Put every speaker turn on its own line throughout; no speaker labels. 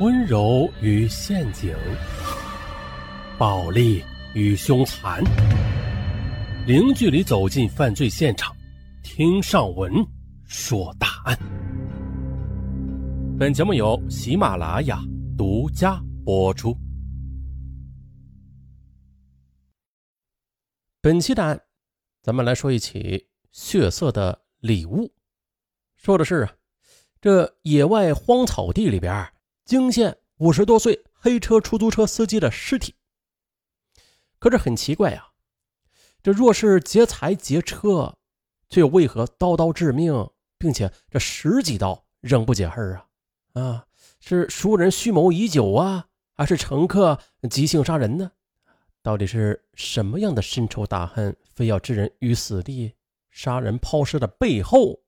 温柔与陷阱，暴力与凶残，零距离走进犯罪现场，听上文说大案。本节目由喜马拉雅独家播出。本期的案，咱们来说一起血色的礼物。说的是，这野外荒草地里边惊现五十多岁黑车出租车司机的尸体。可是很奇怪呀，这若是劫财劫车，却又为何刀刀致命，并且这十几刀仍不解恨啊？啊，是熟人蓄谋已久啊，还是乘客即兴杀人呢？到底是什么样的深仇大恨，非要置人于死地？杀人抛尸的背后？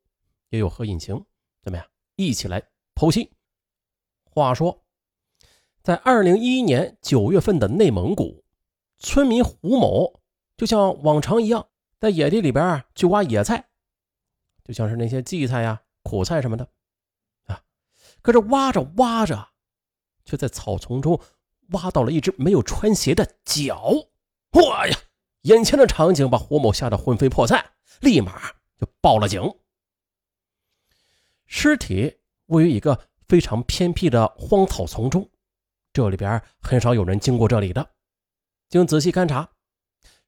又有何隐情？怎么样？一起来剖析。话说，在二零一一年九月份的内蒙古，村民胡某就像往常一样，在野地里边去挖野菜，就像是那些荠菜呀、苦菜什么的啊。可是挖着挖着，却在草丛中挖到了一只没有穿鞋的脚。哇呀！眼前的场景把胡某吓得魂飞魄散，立马就报了警。尸体位于一个非常偏僻的荒草丛中，这里边很少有人经过这里的。经仔细勘查，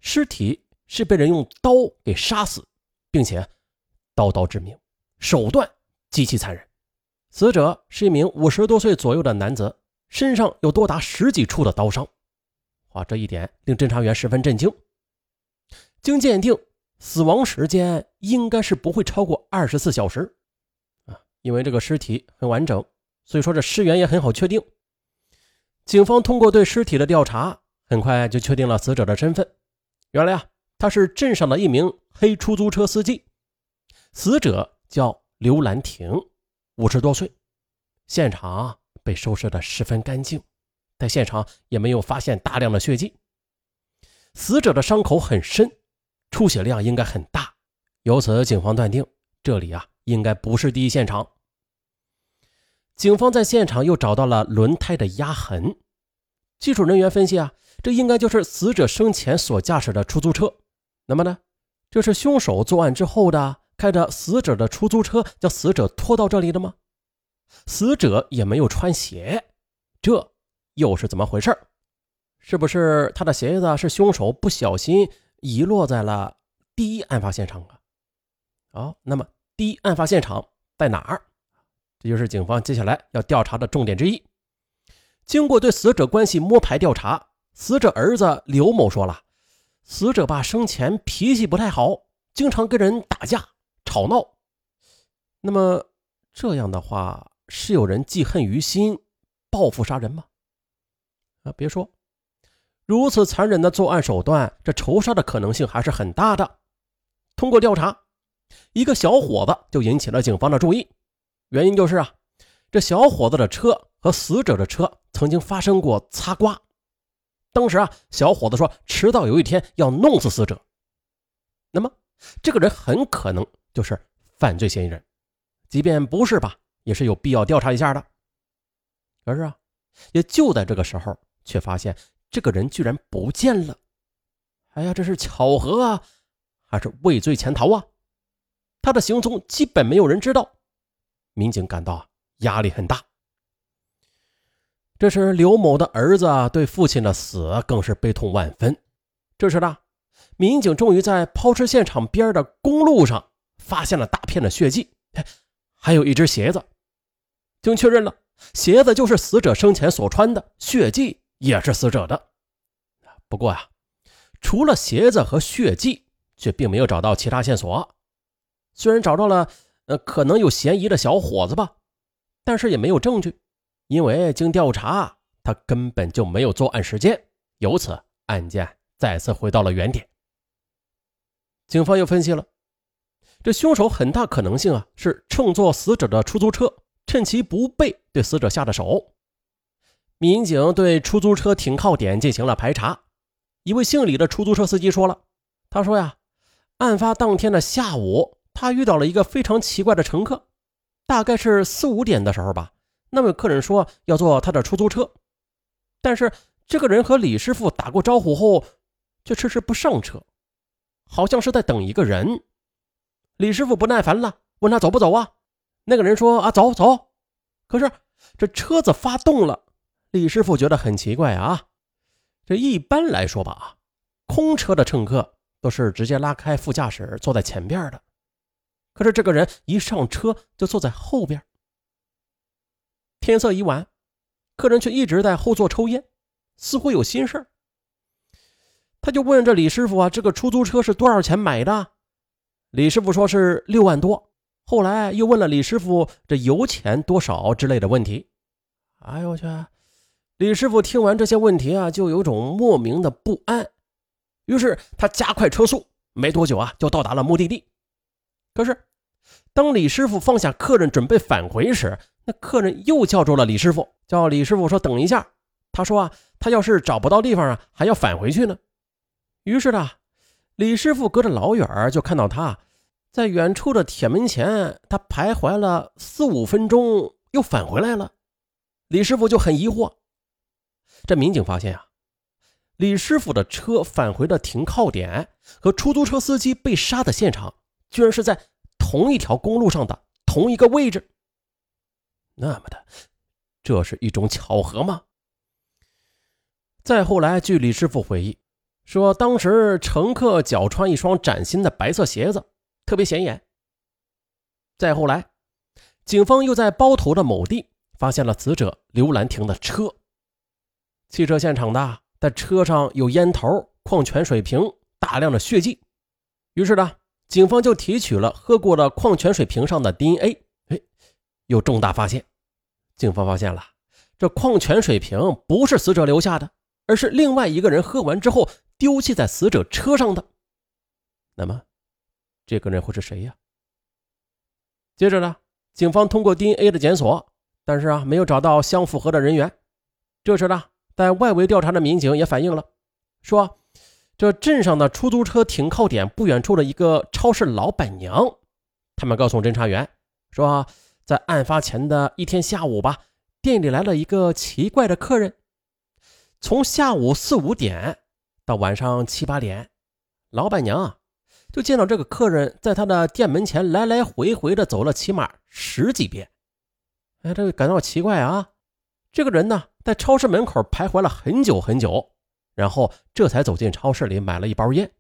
尸体是被人用刀给杀死，并且刀刀致命，手段极其残忍。死者是一名五十多岁左右的男子，身上有多达十几处的刀伤。哇，这一点令侦查员十分震惊。经鉴定，死亡时间应该是不会超过二十四小时。因为这个尸体很完整，所以说这尸源也很好确定。警方通过对尸体的调查，很快就确定了死者的身份。原来啊，他是镇上的一名黑出租车司机。死者叫刘兰婷，五十多岁。现场被收拾的十分干净，在现场也没有发现大量的血迹。死者的伤口很深，出血量应该很大，由此警方断定这里啊应该不是第一现场。警方在现场又找到了轮胎的压痕，技术人员分析啊，这应该就是死者生前所驾驶的出租车。那么呢，这是凶手作案之后的开着死者的出租车将死者拖到这里的吗？死者也没有穿鞋，这又是怎么回事？是不是他的鞋子是凶手不小心遗落在了第一案发现场啊？好，那么第一案发现场在哪儿？这就是警方接下来要调查的重点之一。经过对死者关系摸排调查，死者儿子刘某说了，死者爸生前脾气不太好，经常跟人打架吵闹。那么这样的话，是有人记恨于心，报复杀人吗？啊，别说，如此残忍的作案手段，这仇杀的可能性还是很大的。通过调查，一个小伙子就引起了警方的注意。原因就是啊，这小伙子的车和死者的车曾经发生过擦刮。当时啊，小伙子说迟早有一天要弄死死者。那么，这个人很可能就是犯罪嫌疑人。即便不是吧，也是有必要调查一下的。可是啊，也就在这个时候，却发现这个人居然不见了。哎呀，这是巧合啊，还是畏罪潜逃啊？他的行踪基本没有人知道。民警感到压力很大。这时，刘某的儿子对父亲的死更是悲痛万分。这时呢，民警终于在抛尸现场边的公路上发现了大片的血迹，还有一只鞋子。经确认了，鞋子就是死者生前所穿的，血迹也是死者的。不过呀，除了鞋子和血迹，却并没有找到其他线索。虽然找到了。呃，可能有嫌疑的小伙子吧，但是也没有证据，因为经调查，他根本就没有作案时间，由此案件再次回到了原点。警方又分析了，这凶手很大可能性啊是乘坐死者的出租车，趁其不备对死者下的手。民警对出租车停靠点进行了排查，一位姓李的出租车司机说了，他说呀，案发当天的下午。他遇到了一个非常奇怪的乘客，大概是四五点的时候吧。那位客人说要坐他的出租车，但是这个人和李师傅打过招呼后，却迟迟不上车，好像是在等一个人。李师傅不耐烦了，问他走不走啊？那个人说啊，走走。可是这车子发动了，李师傅觉得很奇怪啊。这一般来说吧，空车的乘客都是直接拉开副驾驶坐在前边的，可是这个人一上车就坐在后边。天色已晚，客人却一直在后座抽烟，似乎有心事他就问这李师傅啊：“这个出租车是多少钱买的？”李师傅说是六万多。后来又问了李师傅这油钱多少之类的问题。哎呦我去！李师傅听完这些问题啊，就有种莫名的不安。于是他加快车速，没多久啊，就到达了目的地。可是，当李师傅放下客人准备返回时，那客人又叫住了李师傅，叫李师傅说：“等一下。”他说：“啊，他要是找不到地方啊，还要返回去呢。”于是呢，李师傅隔着老远就看到他在远处的铁门前，他徘徊了四五分钟，又返回来了。李师傅就很疑惑。这民警发现啊，李师傅的车返回的停靠点和出租车司机被杀的现场，居然是在同一条公路上的同一个位置。那么的，这是一种巧合吗？再后来，据李师傅回忆说，当时乘客脚穿一双崭新的白色鞋子，特别显眼。再后来，警方又在包头的某地发现了死者刘兰亭的车。汽车现场的，在车上有烟头、矿泉水瓶、大量的血迹。于是呢，警方就提取了喝过的矿泉水瓶上的 DNA。哎，有重大发现！警方发现了，这矿泉水瓶不是死者留下的，而是另外一个人喝完之后丢弃在死者车上的。那么，这个人会是谁呀？接着呢，警方通过 DNA 的检索，但是啊，没有找到相符合的人员。这时呢。在外围调查的民警也反映了，说这镇上的出租车停靠点不远处的一个超市老板娘，他们告诉侦查员说，在案发前的一天下午吧，店里来了一个奇怪的客人。从下午四五点到晚上七八点，老板娘啊就见到这个客人在他的店门前来来回回的走了起码十几遍。哎，这个感到奇怪啊，这个人呢？在超市门口徘徊了很久很久，然后这才走进超市里买了一包烟。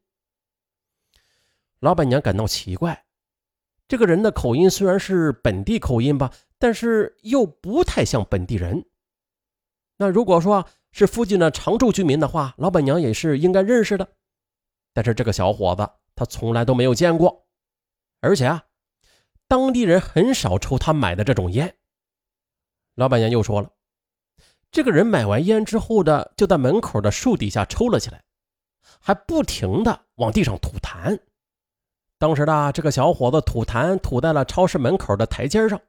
老板娘感到奇怪，这个人的口音虽然是本地口音吧，但是又不太像本地人。那如果说是附近的常住居民的话，老板娘也是应该认识的。但是这个小伙子他从来都没有见过，而且啊，当地人很少抽他买的这种烟。老板娘又说了。这个人买完烟之后的，就在门口的树底下抽了起来，还不停的往地上吐痰。当时呢这个小伙子吐痰吐在了超市门口的台阶上，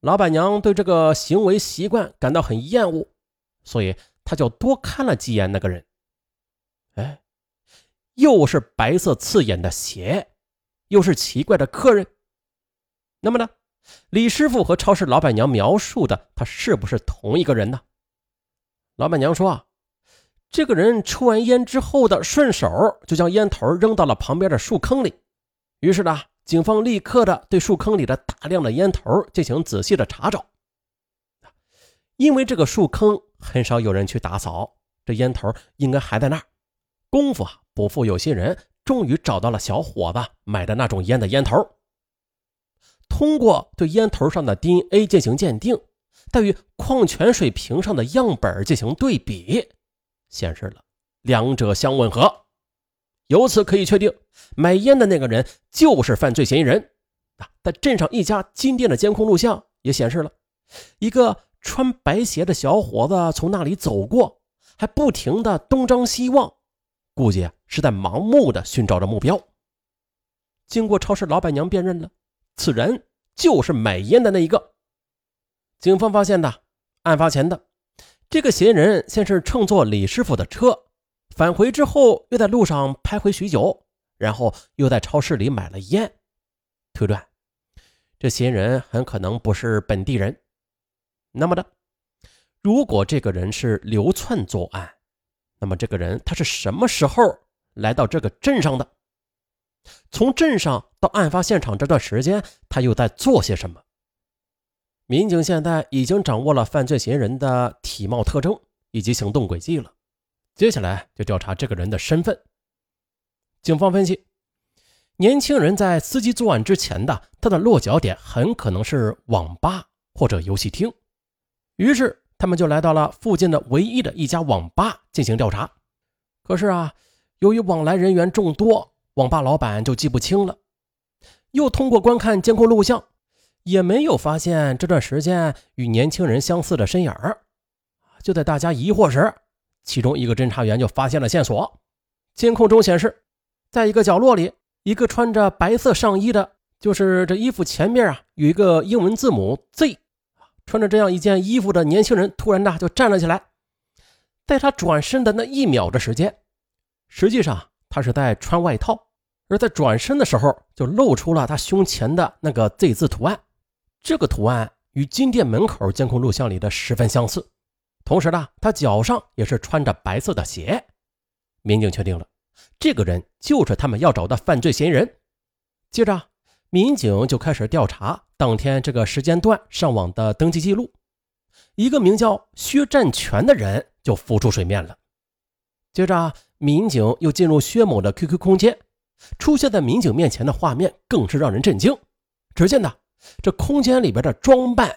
老板娘对这个行为习惯感到很厌恶，所以他就多看了几眼那个人。哎，又是白色刺眼的鞋，又是奇怪的客人。那么呢，李师傅和超市老板娘描述的，他是不是同一个人呢？老板娘说：“这个人抽完烟之后的，顺手就将烟头扔到了旁边的树坑里。于是呢，警方立刻的对树坑里的大量的烟头进行仔细的查找。因为这个树坑很少有人去打扫，这烟头应该还在那儿。功夫啊，不负有心人，终于找到了小伙子买的那种烟的烟头。通过对烟头上的 DNA 进行鉴定。”但与矿泉水瓶上的样本进行对比，显示了两者相吻合，由此可以确定买烟的那个人就是犯罪嫌疑人。啊，在镇上一家金店的监控录像也显示了一个穿白鞋的小伙子从那里走过，还不停的东张西望，估计是在盲目的寻找着目标。经过超市老板娘辨认了，此人就是买烟的那一个。警方发现的，案发前的这个嫌疑人先是乘坐李师傅的车返回，之后又在路上徘徊许久，然后又在超市里买了烟。推断，这嫌疑人很可能不是本地人。那么的，如果这个人是流窜作案，那么这个人他是什么时候来到这个镇上的？从镇上到案发现场这段时间，他又在做些什么？民警现在已经掌握了犯罪嫌疑人的体貌特征以及行动轨迹了，接下来就调查这个人的身份。警方分析，年轻人在司机作案之前的他的落脚点很可能是网吧或者游戏厅，于是他们就来到了附近的唯一的一家网吧进行调查。可是啊，由于往来人员众多。网吧老板就记不清了，又通过观看监控录像，也没有发现这段时间与年轻人相似的身影就在大家疑惑时，其中一个侦查员就发现了线索。监控中显示，在一个角落里，一个穿着白色上衣的，就是这衣服前面啊有一个英文字母 Z，穿着这样一件衣服的年轻人突然的就站了起来。在他转身的那一秒的时间，实际上。他是在穿外套，而在转身的时候就露出了他胸前的那个 Z 字图案。这个图案与金店门口监控录像里的十分相似。同时呢，他脚上也是穿着白色的鞋。民警确定了，这个人就是他们要找的犯罪嫌疑人。接着，民警就开始调查当天这个时间段上网的登记记录。一个名叫薛占全的人就浮出水面了。接着。民警又进入薛某的 QQ 空间，出现在民警面前的画面更是让人震惊。只见呢，这空间里边的装扮，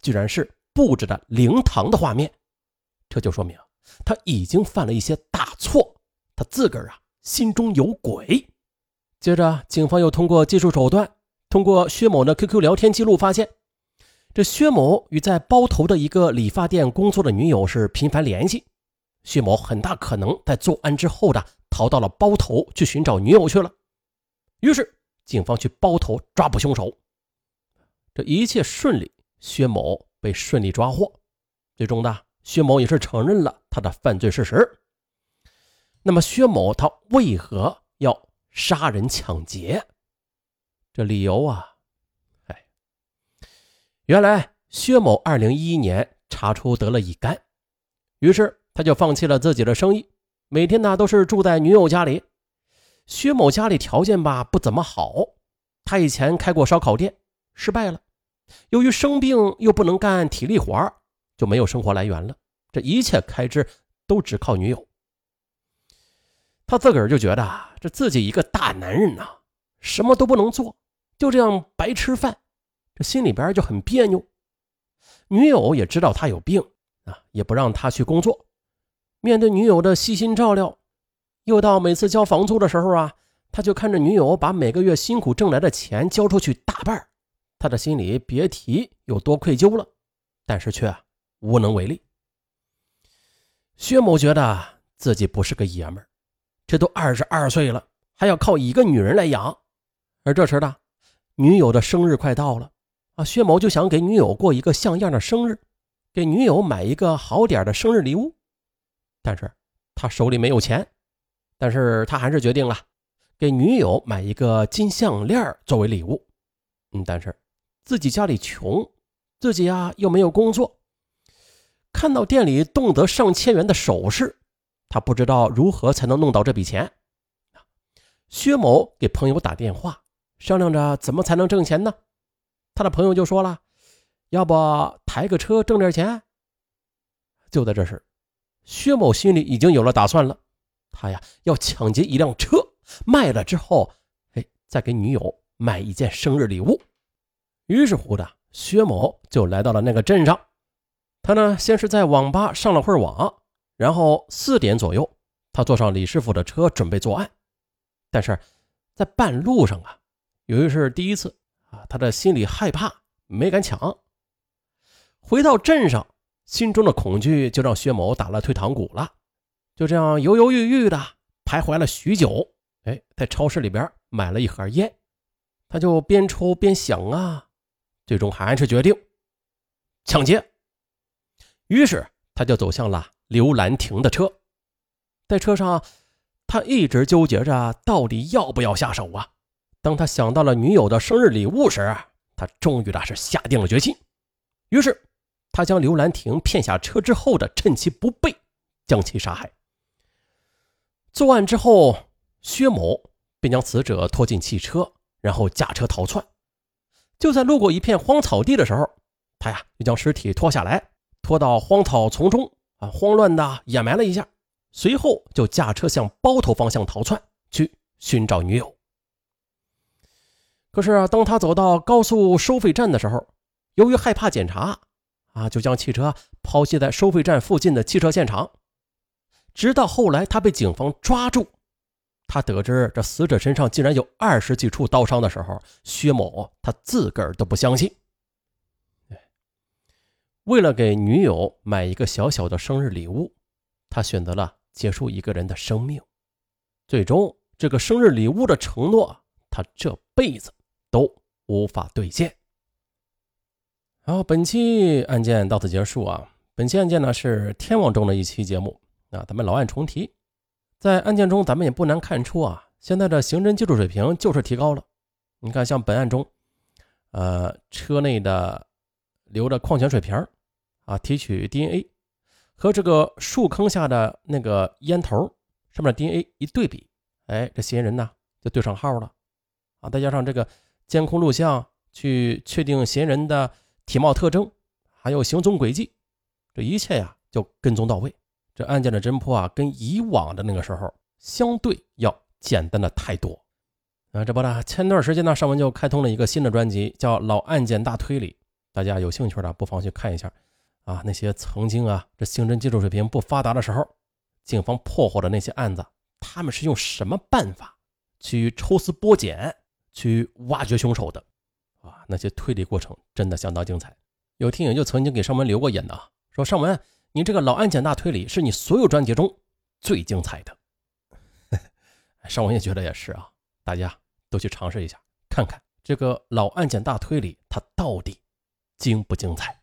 居然是布置的灵堂的画面，这就说明他已经犯了一些大错，他自个儿啊心中有鬼。接着，警方又通过技术手段，通过薛某的 QQ 聊天记录发现，这薛某与在包头的一个理发店工作的女友是频繁联系。薛某很大可能在作案之后的逃到了包头去寻找女友去了，于是警方去包头抓捕凶手，这一切顺利，薛某被顺利抓获，最终呢薛某也是承认了他的犯罪事实。那么薛某他为何要杀人抢劫？这理由啊，哎，原来薛某二零一一年查出得了乙肝，于是。他就放弃了自己的生意，每天呢都是住在女友家里。薛某家里条件吧不怎么好，他以前开过烧烤店，失败了。由于生病又不能干体力活就没有生活来源了。这一切开支都只靠女友。他自个儿就觉得这自己一个大男人呐，什么都不能做，就这样白吃饭，这心里边就很别扭。女友也知道他有病啊，也不让他去工作。面对女友的细心照料，又到每次交房租的时候啊，他就看着女友把每个月辛苦挣来的钱交出去大半，他的心里别提有多愧疚了，但是却无能为力。薛某觉得自己不是个爷们儿，这都二十二岁了，还要靠一个女人来养。而这时呢，女友的生日快到了啊，薛某就想给女友过一个像样的生日，给女友买一个好点的生日礼物。但是他手里没有钱，但是他还是决定了给女友买一个金项链作为礼物。嗯，但是自己家里穷，自己啊又没有工作，看到店里动辄上千元的首饰，他不知道如何才能弄到这笔钱。薛某给朋友打电话，商量着怎么才能挣钱呢？他的朋友就说了：“要不抬个车挣点钱。”就在这时。薛某心里已经有了打算了，他呀要抢劫一辆车，卖了之后，哎，再给女友买一件生日礼物。于是乎的，薛某就来到了那个镇上。他呢，先是在网吧上了会儿网，然后四点左右，他坐上李师傅的车准备作案。但是在半路上啊，由于是第一次啊，他的心里害怕，没敢抢。回到镇上。心中的恐惧就让薛某打了退堂鼓了，就这样犹犹豫豫的徘徊了许久。哎，在超市里边买了一盒烟，他就边抽边想啊，最终还是决定抢劫。于是他就走向了刘兰亭的车，在车上，他一直纠结着到底要不要下手啊。当他想到了女友的生日礼物时，他终于的是下定了决心，于是。他将刘兰亭骗下车之后的，趁其不备将其杀害。作案之后，薛某便将死者拖进汽车，然后驾车逃窜。就在路过一片荒草地的时候，他呀就将尸体拖下来，拖到荒草丛中啊，慌乱的掩埋了一下，随后就驾车向包头方向逃窜去寻找女友。可是啊，当他走到高速收费站的时候，由于害怕检查，啊，就将汽车抛弃在收费站附近的汽车现场。直到后来他被警方抓住，他得知这死者身上竟然有二十几处刀伤的时候，薛某他自个儿都不相信。为了给女友买一个小小的生日礼物，他选择了结束一个人的生命。最终，这个生日礼物的承诺，他这辈子。都无法兑现。好，本期案件到此结束啊。本期案件呢是天网中的一期节目啊，咱们老案重提。在案件中，咱们也不难看出啊，现在的刑侦技术水平就是提高了。你看，像本案中，呃，车内的留的矿泉水瓶啊，提取 DNA 和这个树坑下的那个烟头上面的 DNA 一对比，哎，这嫌疑人呢就对上号了啊。再加上这个。监控录像去确定嫌疑人的体貌特征，还有行踪轨迹，这一切呀就跟踪到位。这案件的侦破啊，跟以往的那个时候相对要简单的太多。啊，这不呢，前段时间呢，尚文就开通了一个新的专辑，叫《老案件大推理》，大家有兴趣的不妨去看一下。啊，那些曾经啊，这刑侦技术水平不发达的时候，警方破获的那些案子，他们是用什么办法去抽丝剥茧？去挖掘凶手的，啊，那些推理过程真的相当精彩。有听友就曾经给尚文留过言的，说尚文，你这个老案件大推理是你所有专辑中最精彩的。上文也觉得也是啊，大家都去尝试一下，看看这个老案件大推理它到底精不精彩。